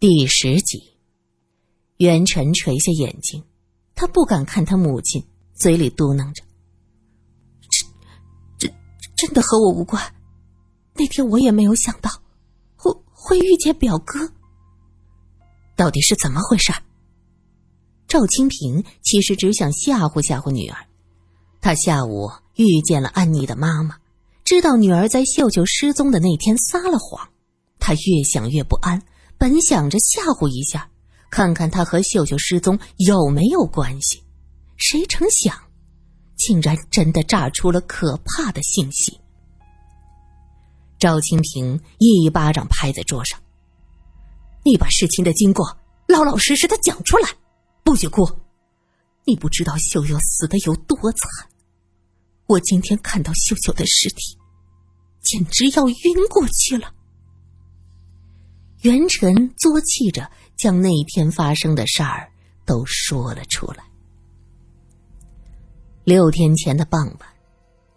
第十集，袁晨垂下眼睛，他不敢看他母亲，嘴里嘟囔着：“这、这、真的和我无关。那天我也没有想到，会会遇见表哥。到底是怎么回事？”赵清平其实只想吓唬吓唬女儿。他下午遇见了安妮的妈妈，知道女儿在秀秀失踪的那天撒了谎，他越想越不安。本想着吓唬一下，看看他和秀秀失踪有没有关系，谁成想，竟然真的炸出了可怕的信息。赵清平一巴掌拍在桌上：“你把事情的经过老老实实的讲出来，不许哭！你不知道秀秀死的有多惨，我今天看到秀秀的尸体，简直要晕过去了。”袁晨作气着将那天发生的事儿都说了出来。六天前的傍晚，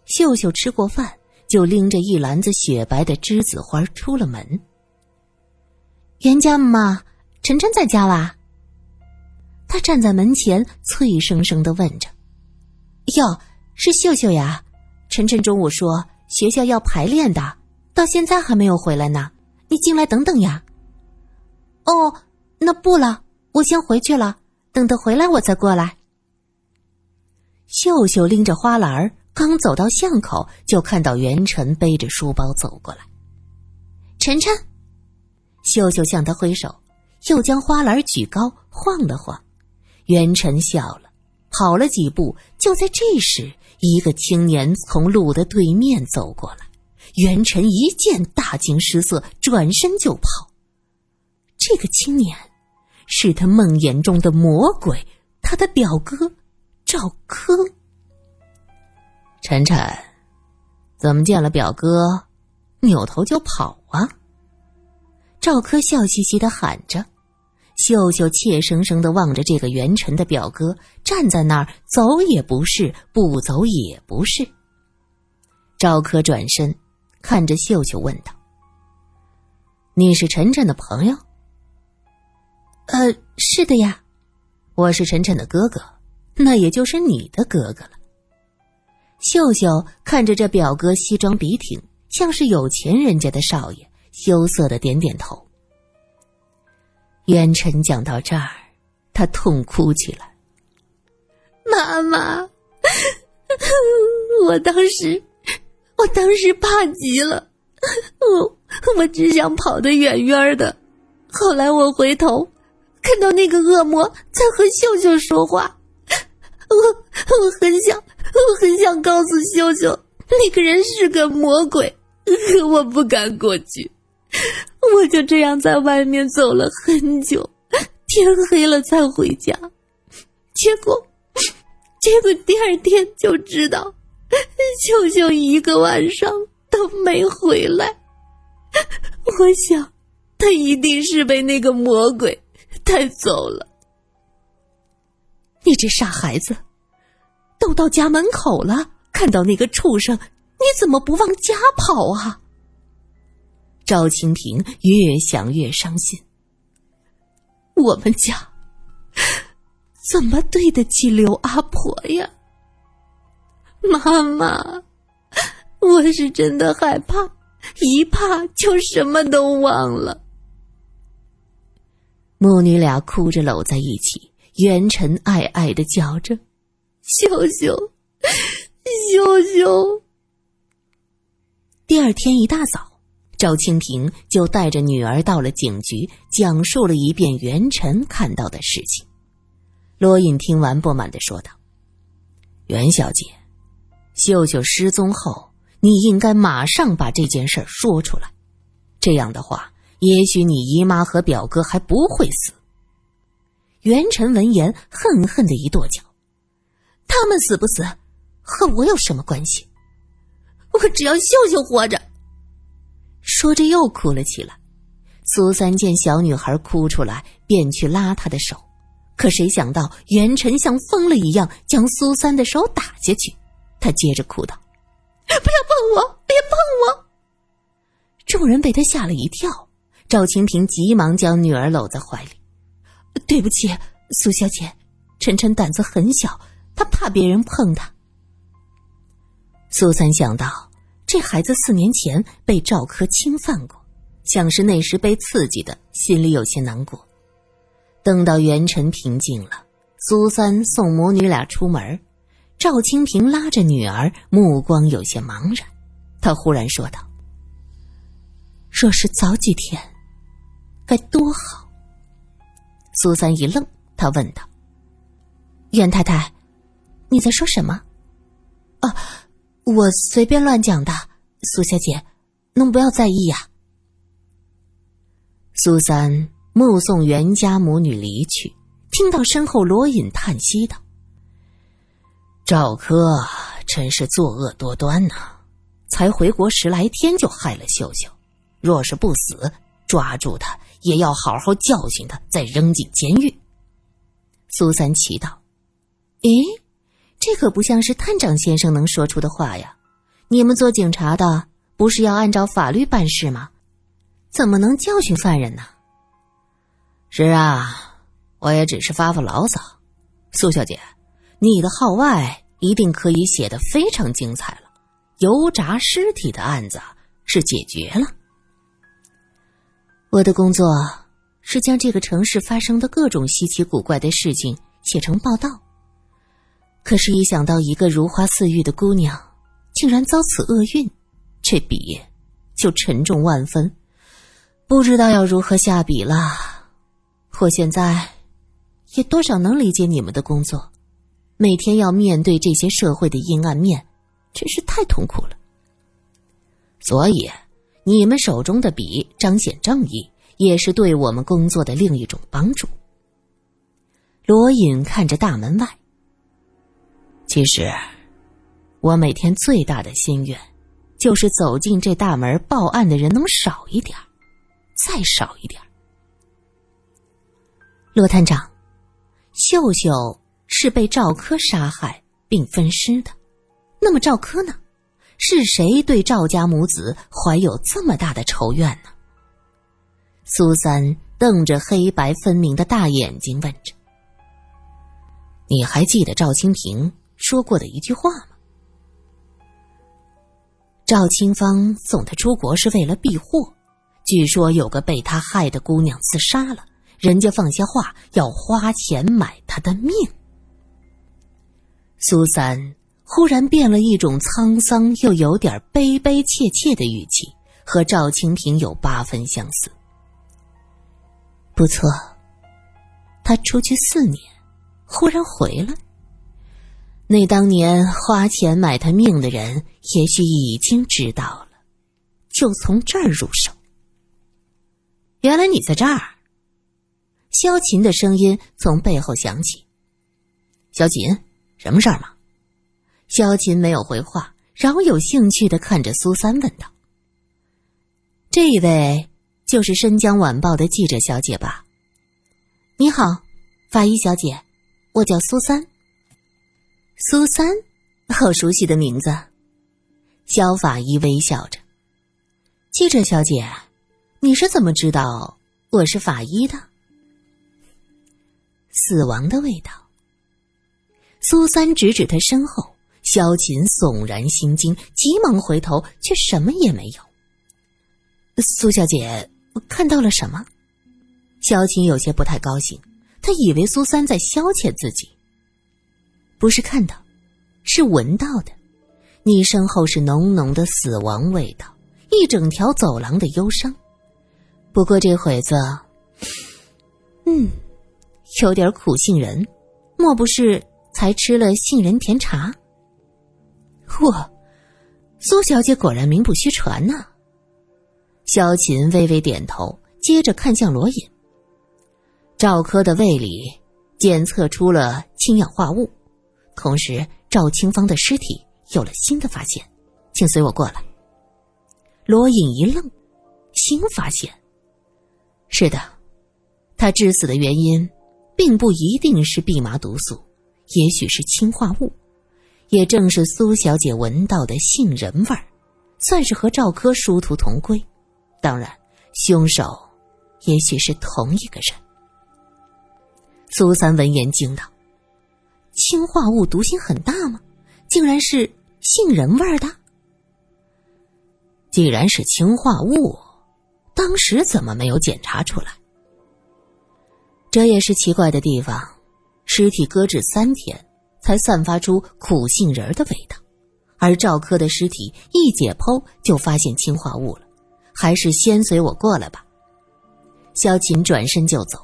秀秀吃过饭，就拎着一篮子雪白的栀子花出了门。袁家妈，晨晨在家啦？他站在门前，脆生生的问着：“哟，是秀秀呀？晨晨中午说学校要排练的，到现在还没有回来呢。你进来等等呀。”哦，那不了，我先回去了。等他回来，我再过来。秀秀拎着花篮刚走到巷口，就看到袁晨背着书包走过来。晨晨，秀秀向他挥手，又将花篮举高，晃了晃。袁晨笑了，跑了几步。就在这时，一个青年从路的对面走过来。袁晨一见，大惊失色，转身就跑。这个青年，是他梦魇中的魔鬼，他的表哥赵柯。晨晨，怎么见了表哥，扭头就跑啊？赵柯笑嘻嘻的喊着。秀秀怯生生的望着这个元辰的表哥，站在那儿，走也不是，不走也不是。赵柯转身，看着秀秀问道：“你是晨晨的朋友？”呃，是的呀，我是晨晨的哥哥，那也就是你的哥哥了。秀秀看着这表哥西装笔挺，像是有钱人家的少爷，羞涩的点点头。元辰讲到这儿，他痛哭起来。妈妈，我当时，我当时怕极了，我我只想跑得远远的，后来我回头。看到那个恶魔在和秀秀说话，我我很想，我很想告诉秀秀，那个人是个魔鬼，可我不敢过去。我就这样在外面走了很久，天黑了才回家。结果，结果第二天就知道，秀秀一个晚上都没回来。我想，他一定是被那个魔鬼。带走了，你这傻孩子，都到家门口了，看到那个畜生，你怎么不往家跑啊？赵清平越想越伤心。我们家怎么对得起刘阿婆呀？妈妈，我是真的害怕，一怕就什么都忘了。母女俩哭着搂在一起，元辰爱爱的叫着：“秀秀，秀秀。”第二天一大早，赵清平就带着女儿到了警局，讲述了一遍元辰看到的事情。罗隐听完，不满的说道：“袁小姐，秀秀失踪后，你应该马上把这件事说出来，这样的话。”也许你姨妈和表哥还不会死。元辰闻言，恨恨的一跺脚：“他们死不死，和我有什么关系？我只要秀秀活着。”说着又哭了起来。苏三见小女孩哭出来，便去拉她的手，可谁想到元辰像疯了一样将苏三的手打下去。他接着哭道：“不要碰我，别碰我！”众人被他吓了一跳。赵清平急忙将女儿搂在怀里：“对不起，苏小姐，晨晨胆子很小，他怕别人碰他。”苏三想到这孩子四年前被赵柯侵犯过，像是那时被刺激的，心里有些难过。等到元辰平静了，苏三送母女俩出门，赵清平拉着女儿，目光有些茫然。他忽然说道：“若是早几天，该多好。”苏三一愣，他问道：“袁太太，你在说什么？”“啊，我随便乱讲的，苏小姐，能不要在意呀？”苏三目送袁家母女离去，听到身后罗隐叹息道：“赵柯真是作恶多端呐！”才回国十来天就害了秀秀，若是不死，抓住他也要好好教训他，再扔进监狱。苏三奇道：“诶，这可不像是探长先生能说出的话呀！你们做警察的不是要按照法律办事吗？怎么能教训犯人呢？”是啊，我也只是发发牢骚。苏小姐，你的号外一定可以写得非常精彩了。油炸尸体的案子是解决了。我的工作是将这个城市发生的各种稀奇古怪的事情写成报道。可是，一想到一个如花似玉的姑娘竟然遭此厄运，这笔就沉重万分，不知道要如何下笔了。我现在也多少能理解你们的工作，每天要面对这些社会的阴暗面。真是太痛苦了。所以，你们手中的笔彰显正义，也是对我们工作的另一种帮助。罗隐看着大门外。其实，我每天最大的心愿，就是走进这大门报案的人能少一点再少一点罗探长，秀秀是被赵柯杀害并分尸的。那么赵柯呢？是谁对赵家母子怀有这么大的仇怨呢？苏三瞪着黑白分明的大眼睛问着：“你还记得赵清平说过的一句话吗？赵清芳送他出国是为了避祸，据说有个被他害的姑娘自杀了，人家放下话要花钱买她的命。”苏三。忽然变了一种沧桑又有点悲悲切切的语气，和赵清平有八分相似。不错，他出去四年，忽然回来。那当年花钱买他命的人，也许已经知道了，就从这儿入手。原来你在这儿。萧琴的声音从背后响起。萧琴，什么事儿吗？萧琴没有回话，饶有兴趣的看着苏三，问道：“这位就是《申江晚报》的记者小姐吧？”“你好，法医小姐，我叫苏三。”“苏三，好熟悉的名字。”萧法医微笑着。“记者小姐，你是怎么知道我是法医的？”“死亡的味道。”苏三指指他身后。萧琴悚然心惊，急忙回头，却什么也没有。苏小姐看到了什么？萧琴有些不太高兴，她以为苏三在消遣自己。不是看到，是闻到的。你身后是浓浓的死亡味道，一整条走廊的忧伤。不过这会子，嗯，有点苦杏仁，莫不是才吃了杏仁甜茶？嚯，苏小姐果然名不虚传呐。萧琴微微点头，接着看向罗隐。赵科的胃里检测出了氢氧化物，同时赵清芳的尸体有了新的发现，请随我过来。罗隐一愣，新发现？是的，他致死的原因并不一定是蓖麻毒素，也许是氰化物。也正是苏小姐闻到的杏仁味儿，算是和赵柯殊途同归。当然，凶手也许是同一个人。苏三闻言惊道：“氰化物毒性很大吗？竟然是杏仁味儿的！既然是氰化物，当时怎么没有检查出来？这也是奇怪的地方。尸体搁置三天，才散发出苦杏仁的味道。”而赵科的尸体一解剖就发现氰化物了，还是先随我过来吧。萧琴转身就走，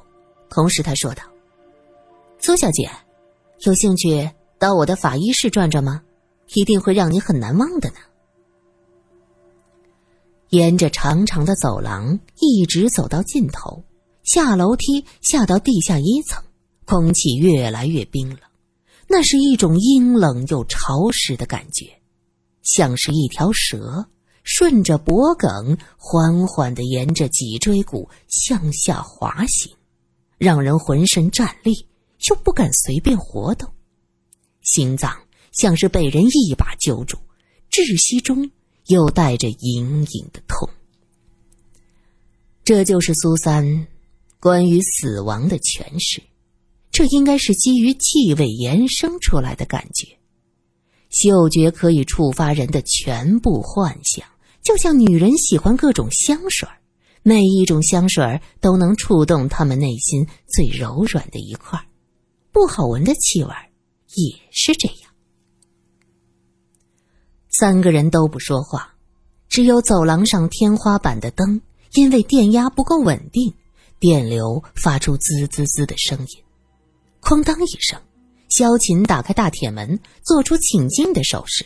同时他说道：“苏小姐，有兴趣到我的法医室转转吗？一定会让你很难忘的呢。”沿着长长的走廊一直走到尽头，下楼梯下到地下一层，空气越来越冰冷，那是一种阴冷又潮湿的感觉。像是一条蛇，顺着脖颈缓缓的沿着脊椎骨向下滑行，让人浑身战栗，又不敢随便活动。心脏像是被人一把揪住，窒息中又带着隐隐的痛。这就是苏三关于死亡的诠释，这应该是基于气味延伸出来的感觉。嗅觉可以触发人的全部幻想，就像女人喜欢各种香水每一种香水都能触动他们内心最柔软的一块不好闻的气味也是这样。三个人都不说话，只有走廊上天花板的灯，因为电压不够稳定，电流发出滋滋滋的声音，哐当一声。萧琴打开大铁门，做出请进的手势，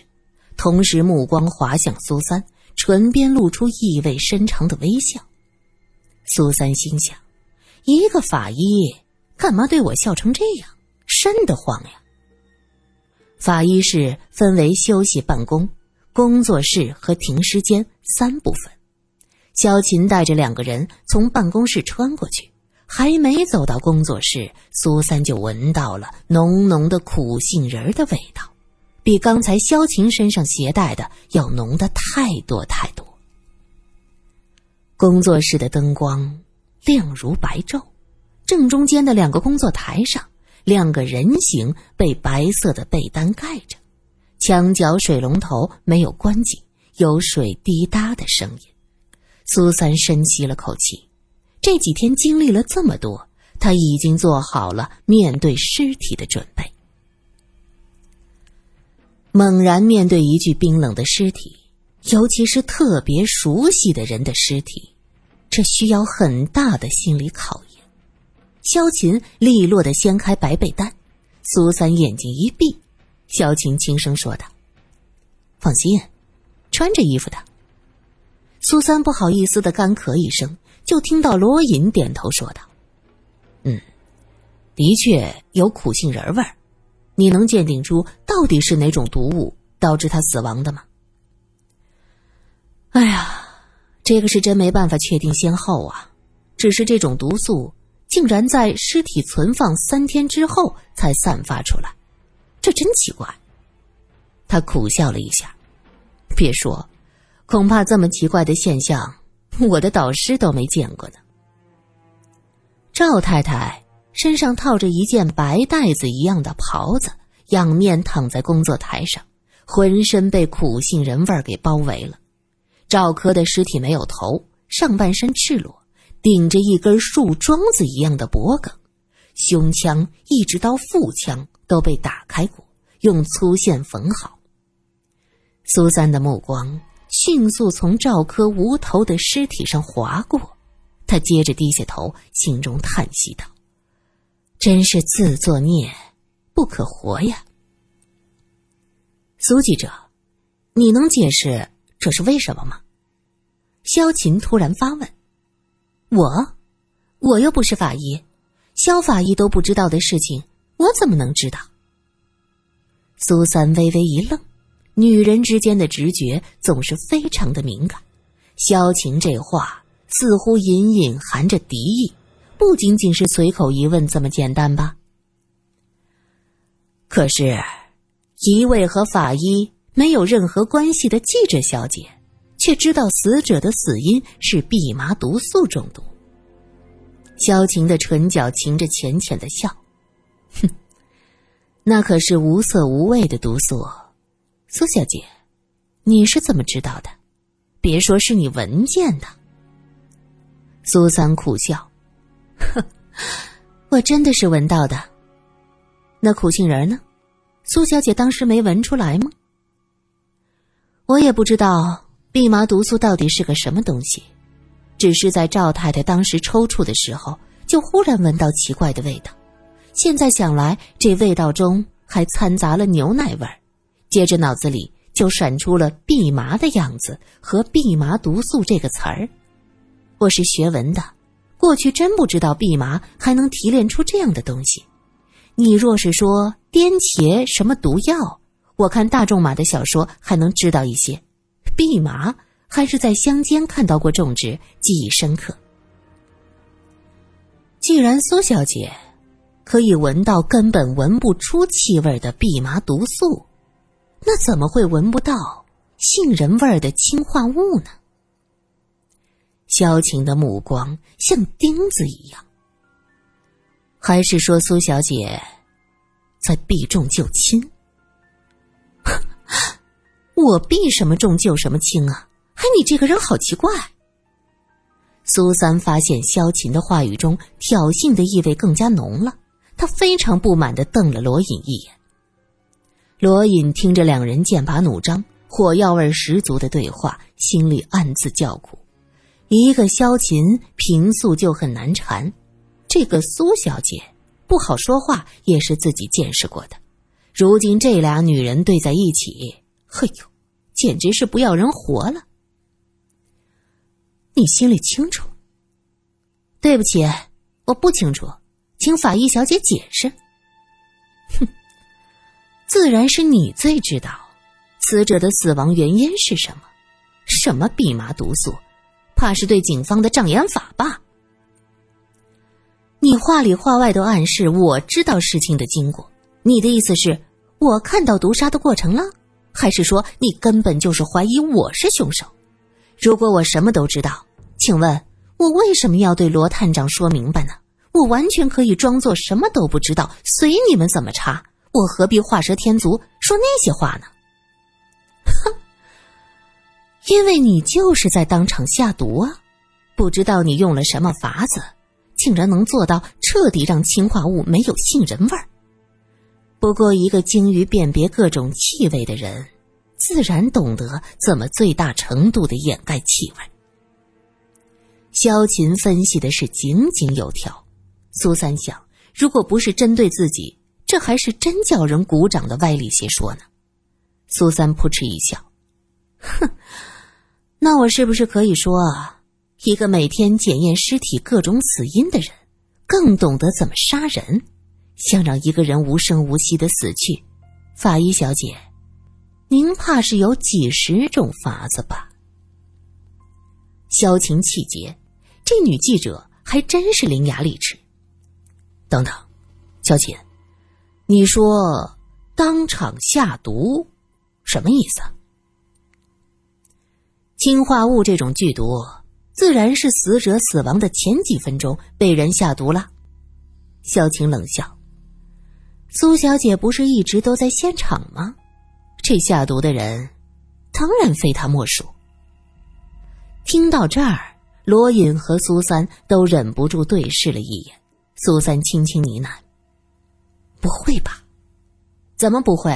同时目光滑向苏三，唇边露出意味深长的微笑。苏三心想：一个法医干嘛对我笑成这样，瘆得慌呀！法医室分为休息、办公、工作室和停尸间三部分。萧琴带着两个人从办公室穿过去。还没走到工作室，苏三就闻到了浓浓的苦杏仁的味道，比刚才萧晴身上携带的要浓的太多太多。工作室的灯光亮如白昼，正中间的两个工作台上，两个人形被白色的被单盖着，墙角水龙头没有关紧，有水滴答的声音。苏三深吸了口气。这几天经历了这么多，他已经做好了面对尸体的准备。猛然面对一具冰冷的尸体，尤其是特别熟悉的人的尸体，这需要很大的心理考验。萧琴利落的掀开白被单，苏三眼睛一闭，萧琴轻声说道：“放心，穿着衣服的。”苏三不好意思的干咳一声。就听到罗隐点头说道：“嗯，的确有苦杏仁味儿。你能鉴定出到底是哪种毒物导致他死亡的吗？”哎呀，这个是真没办法确定先后啊。只是这种毒素竟然在尸体存放三天之后才散发出来，这真奇怪。他苦笑了一下，别说，恐怕这么奇怪的现象。我的导师都没见过呢。赵太太身上套着一件白带子一样的袍子，仰面躺在工作台上，浑身被苦杏仁味儿给包围了。赵科的尸体没有头，上半身赤裸，顶着一根树桩子一样的脖梗，胸腔一直到腹腔都被打开过，用粗线缝好。苏三的目光。迅速从赵柯无头的尸体上划过，他接着低下头，心中叹息道：“真是自作孽，不可活呀！”苏记者，你能解释这是为什么吗？萧琴突然发问：“我，我又不是法医，萧法医都不知道的事情，我怎么能知道？”苏三微微一愣。女人之间的直觉总是非常的敏感，萧晴这话似乎隐隐含着敌意，不仅仅是随口一问这么简单吧？可是，一位和法医没有任何关系的记者小姐，却知道死者的死因是蓖麻毒素中毒，萧晴的唇角噙着浅浅的笑，哼，那可是无色无味的毒素。苏小姐，你是怎么知道的？别说是你闻见的。苏三苦笑，哼，我真的是闻到的。那苦杏仁呢？苏小姐当时没闻出来吗？我也不知道蓖麻毒素到底是个什么东西。只是在赵太太当时抽搐的时候，就忽然闻到奇怪的味道。现在想来，这味道中还掺杂了牛奶味儿。接着脑子里就闪出了“蓖麻”的样子和“蓖麻毒素”这个词儿。我是学文的，过去真不知道蓖麻还能提炼出这样的东西。你若是说颠茄什么毒药，我看大仲马的小说还能知道一些。蓖麻。还是在乡间看到过种植，记忆深刻。既然苏小姐可以闻到根本闻不出气味的蓖麻毒素，那怎么会闻不到杏仁味儿的氰化物呢？萧晴的目光像钉子一样。还是说苏小姐在避重就轻？我避什么重就什么轻啊？哎，你这个人好奇怪。苏三发现萧琴的话语中挑衅的意味更加浓了，他非常不满的瞪了罗隐一眼。罗隐听着两人剑拔弩张、火药味十足的对话，心里暗自叫苦：一个萧琴平素就很难缠，这个苏小姐不好说话，也是自己见识过的。如今这俩女人对在一起，嘿呦，简直是不要人活了。你心里清楚。对不起，我不清楚，请法医小姐解释。哼，自然是你最知道，死者的死亡原因是什么？什么蓖麻毒素？怕是对警方的障眼法吧？你话里话外都暗示我知道事情的经过。你的意思是，我看到毒杀的过程了，还是说你根本就是怀疑我是凶手？如果我什么都知道。请问，我为什么要对罗探长说明白呢？我完全可以装作什么都不知道，随你们怎么查。我何必画蛇添足说那些话呢？哼，因为你就是在当场下毒啊！不知道你用了什么法子，竟然能做到彻底让氰化物没有杏仁味儿。不过，一个精于辨别各种气味的人，自然懂得怎么最大程度的掩盖气味。萧琴分析的是井井有条，苏三想，如果不是针对自己，这还是真叫人鼓掌的歪理邪说呢。苏三扑哧一笑，哼，那我是不是可以说，一个每天检验尸体各种死因的人，更懂得怎么杀人？想让一个人无声无息的死去，法医小姐，您怕是有几十种法子吧？萧晴气结。这女记者还真是伶牙俐齿。等等，萧琴，你说当场下毒，什么意思？氰化物这种剧毒，自然是死者死亡的前几分钟被人下毒了。萧晴冷笑：“苏小姐不是一直都在现场吗？这下毒的人，当然非她莫属。”听到这儿。罗隐和苏三都忍不住对视了一眼，苏三轻轻呢喃：“不会吧？怎么不会？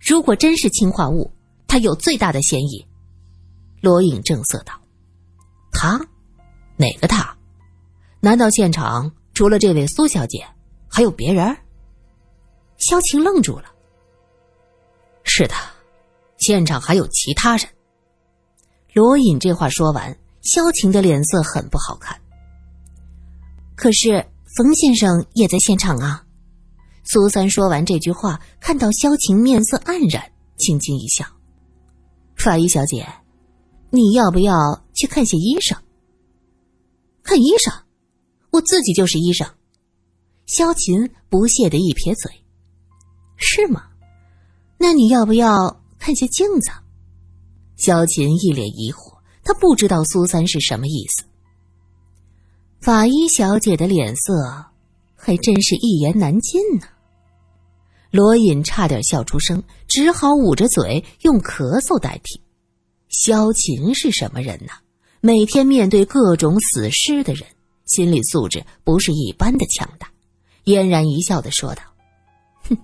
如果真是氰化物，他有最大的嫌疑。”罗隐正色道：“他？哪个他？难道现场除了这位苏小姐，还有别人？”萧晴愣住了。“是的，现场还有其他人。”罗隐这话说完。萧晴的脸色很不好看。可是冯先生也在现场啊。苏三说完这句话，看到萧晴面色黯然，轻轻一笑：“法医小姐，你要不要去看些医生？”看医生，我自己就是医生。萧晴不屑的一撇嘴：“是吗？那你要不要看些镜子？”萧晴一脸疑惑。他不知道苏三是什么意思。法医小姐的脸色还真是一言难尽呢。罗隐差点笑出声，只好捂着嘴用咳嗽代替。萧琴是什么人呢？每天面对各种死尸的人，心理素质不是一般的强大。嫣然一笑的说道：“哼，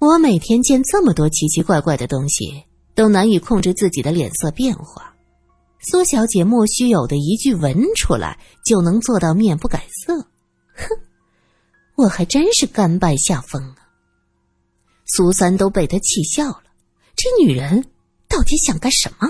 我每天见这么多奇奇怪怪的东西，都难以控制自己的脸色变化。”苏小姐莫须有的一句闻出来就能做到面不改色，哼，我还真是甘拜下风！苏三都被他气笑了，这女人到底想干什么？